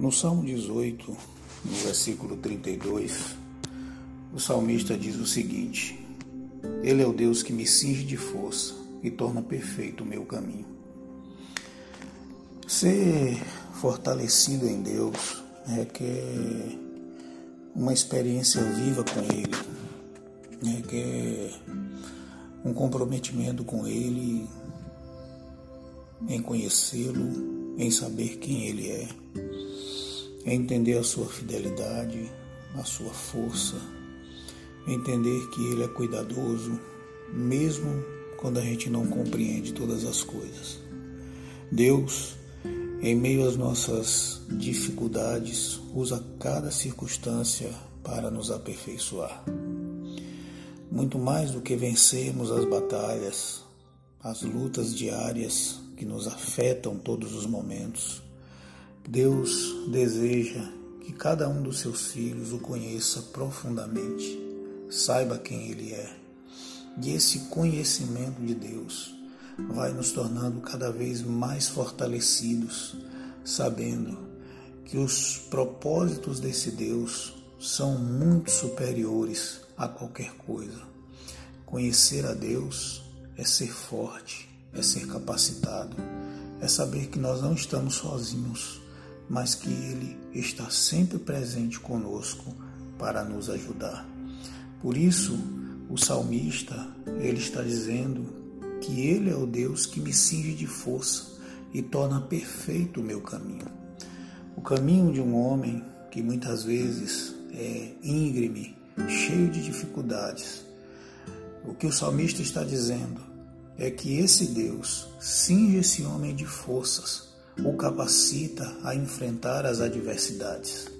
No Salmo 18, no versículo 32, o salmista diz o seguinte: Ele é o Deus que me cinge de força e torna perfeito o meu caminho. Ser fortalecido em Deus requer uma experiência viva com Ele, requer um comprometimento com Ele, em conhecê-lo, em saber quem Ele é entender a sua fidelidade, a sua força, entender que Ele é cuidadoso, mesmo quando a gente não compreende todas as coisas. Deus, em meio às nossas dificuldades, usa cada circunstância para nos aperfeiçoar. Muito mais do que vencermos as batalhas, as lutas diárias que nos afetam todos os momentos, Deus deseja que cada um dos seus filhos o conheça profundamente, saiba quem Ele é. E esse conhecimento de Deus vai nos tornando cada vez mais fortalecidos, sabendo que os propósitos desse Deus são muito superiores a qualquer coisa. Conhecer a Deus é ser forte, é ser capacitado, é saber que nós não estamos sozinhos mas que Ele está sempre presente conosco para nos ajudar. Por isso, o salmista, ele está dizendo que Ele é o Deus que me cinge de força e torna perfeito o meu caminho. O caminho de um homem que muitas vezes é íngreme, cheio de dificuldades. O que o salmista está dizendo é que esse Deus cinge esse homem de forças o capacita a enfrentar as adversidades.